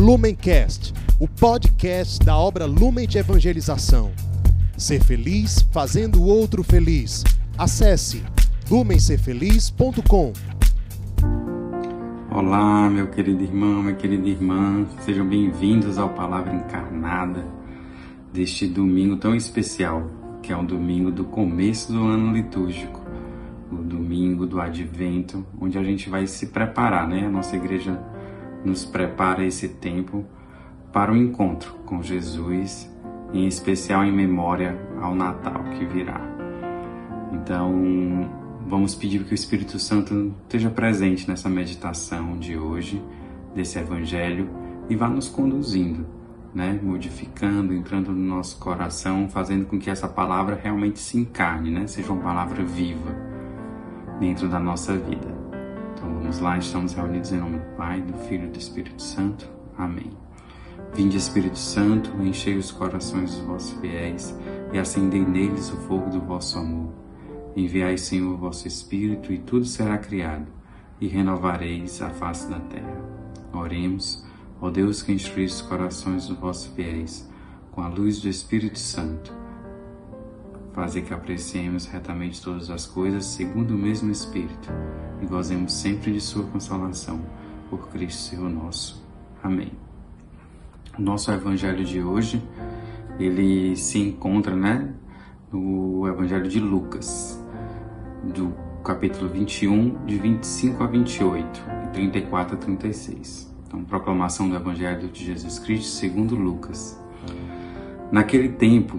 Lumencast, o podcast da obra Lumen de Evangelização. Ser feliz fazendo o outro feliz. Acesse lumencerfeliz.com. Olá, meu querido irmão, minha querida irmã, sejam bem-vindos ao Palavra Encarnada deste domingo tão especial, que é o domingo do começo do ano litúrgico, o domingo do advento, onde a gente vai se preparar, né? A nossa igreja nos prepara esse tempo para o encontro com Jesus, em especial em memória ao Natal que virá. Então, vamos pedir que o Espírito Santo esteja presente nessa meditação de hoje, desse Evangelho, e vá nos conduzindo, né? modificando, entrando no nosso coração, fazendo com que essa palavra realmente se encarne, né? seja uma palavra viva dentro da nossa vida. Então vamos lá, estamos reunidos em nome do Pai, do Filho e do Espírito Santo. Amém. Vinde Espírito Santo, enchei os corações dos vossos fiéis e acendei neles o fogo do vosso amor. Enviai, Senhor, o vosso Espírito, e tudo será criado, e renovareis a face da terra. Oremos, ó Deus que instruís os corações dos vossos fiéis, com a luz do Espírito Santo. Fazer que apreciemos retamente todas as coisas segundo o mesmo Espírito, e gozemos sempre de Sua consolação, por Cristo Senhor nosso. Amém. O nosso Evangelho de hoje, ele se encontra, né, no Evangelho de Lucas, do capítulo 21, de 25 a 28, e 34 a 36. Então, proclamação do Evangelho de Jesus Cristo segundo Lucas. Naquele tempo,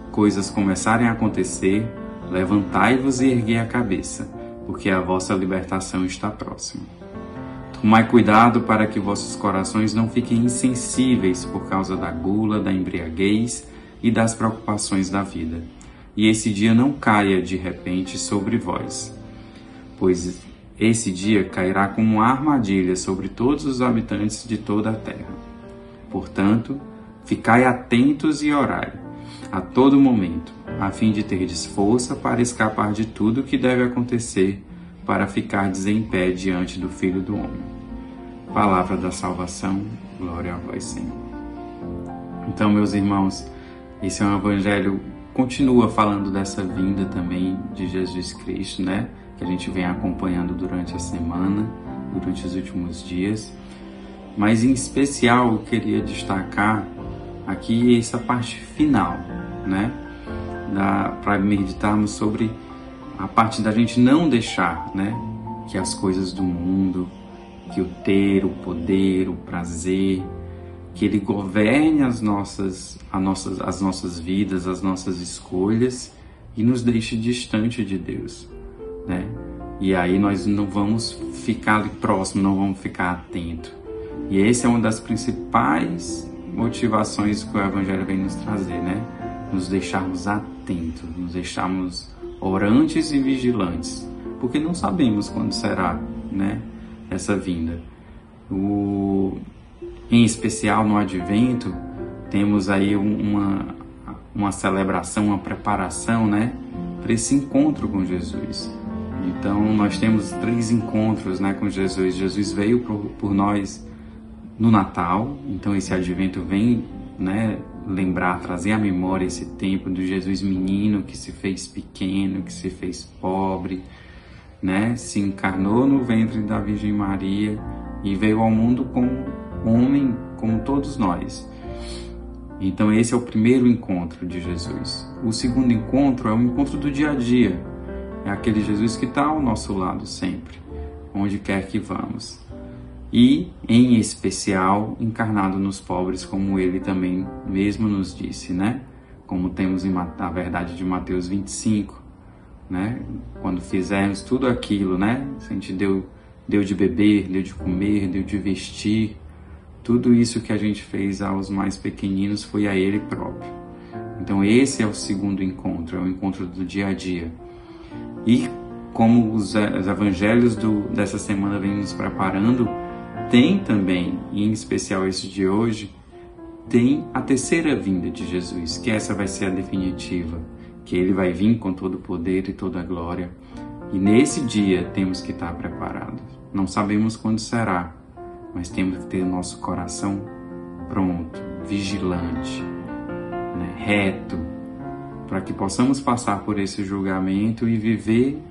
coisas começarem a acontecer, levantai-vos e erguei a cabeça, porque a vossa libertação está próxima. Tomai cuidado para que vossos corações não fiquem insensíveis por causa da gula, da embriaguez e das preocupações da vida, e esse dia não caia de repente sobre vós, pois esse dia cairá como uma armadilha sobre todos os habitantes de toda a terra. Portanto, ficai atentos e orai a todo momento, a fim de terdes força para escapar de tudo o que deve acontecer, para ficardes em pé diante do Filho do Homem. Palavra da salvação, glória a vós, Senhor. Então, meus irmãos, esse é um evangelho continua falando dessa vinda também de Jesus Cristo, né? Que a gente vem acompanhando durante a semana, durante os últimos dias. Mas em especial eu queria destacar aqui essa parte final, né? Para meditarmos sobre a parte da gente não deixar, né? Que as coisas do mundo, que o ter, o poder, o prazer, que ele governe as nossas, as nossas, as nossas vidas, as nossas escolhas e nos deixe distante de Deus, né? E aí nós não vamos ficar ali próximo, não vamos ficar atento. E essa é uma das principais motivações que o Evangelho vem nos trazer, né? Nos deixarmos atentos, nos deixarmos orantes e vigilantes, porque não sabemos quando será, né? Essa vinda. O, em especial no Advento, temos aí uma, uma celebração, uma preparação, né? Para esse encontro com Jesus. Então, nós temos três encontros né, com Jesus. Jesus veio por, por nós no Natal, então esse advento vem né, lembrar, trazer à memória esse tempo do Jesus menino que se fez pequeno, que se fez pobre, né, se encarnou no ventre da Virgem Maria e veio ao mundo como homem, como todos nós. Então esse é o primeiro encontro de Jesus. O segundo encontro é o encontro do dia a dia. É aquele Jesus que está ao nosso lado sempre, onde quer que vamos e, em especial, encarnado nos pobres, como ele também mesmo nos disse, né? Como temos em, a verdade de Mateus 25, né? Quando fizermos tudo aquilo, né? A gente deu, deu de beber, deu de comer, deu de vestir, tudo isso que a gente fez aos mais pequeninos foi a Ele próprio. Então, esse é o segundo encontro, é o encontro do dia a dia. E como os, os evangelhos do, dessa semana vêm nos preparando, tem também, em especial esse de hoje, tem a terceira vinda de Jesus, que essa vai ser a definitiva, que ele vai vir com todo o poder e toda a glória. E nesse dia temos que estar preparados. Não sabemos quando será, mas temos que ter nosso coração pronto, vigilante, né, reto, para que possamos passar por esse julgamento e viver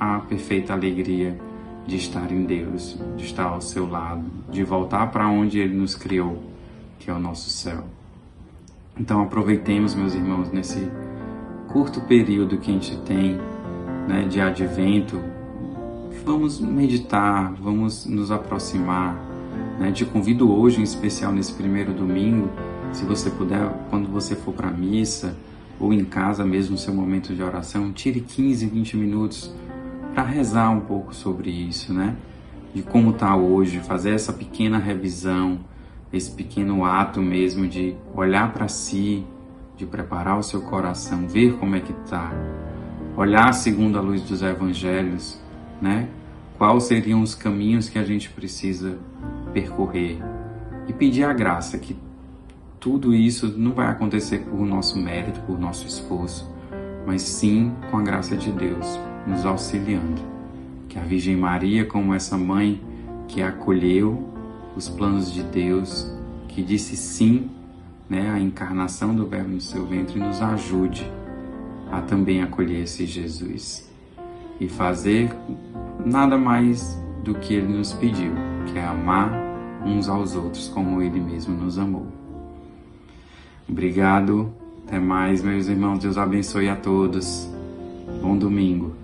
a perfeita alegria de estar em Deus, de estar ao seu lado, de voltar para onde Ele nos criou, que é o nosso céu. Então aproveitemos, meus irmãos, nesse curto período que a gente tem né, de advento, vamos meditar, vamos nos aproximar. Né? Te convido hoje, em especial nesse primeiro domingo, se você puder, quando você for para a missa ou em casa mesmo, seu momento de oração, tire 15, 20 minutos para rezar um pouco sobre isso, né? De como está hoje, fazer essa pequena revisão, esse pequeno ato mesmo de olhar para si, de preparar o seu coração, ver como é que está, olhar segundo a luz dos evangelhos, né? Quais seriam os caminhos que a gente precisa percorrer e pedir a graça que tudo isso não vai acontecer por nosso mérito, por nosso esforço, mas sim com a graça de Deus nos auxiliando. Que a Virgem Maria, como essa mãe que acolheu os planos de Deus, que disse sim né, à encarnação do Verbo no seu ventre, nos ajude a também acolher esse Jesus e fazer nada mais do que ele nos pediu, que é amar uns aos outros como ele mesmo nos amou. Obrigado, até mais, meus irmãos. Deus abençoe a todos. Bom domingo.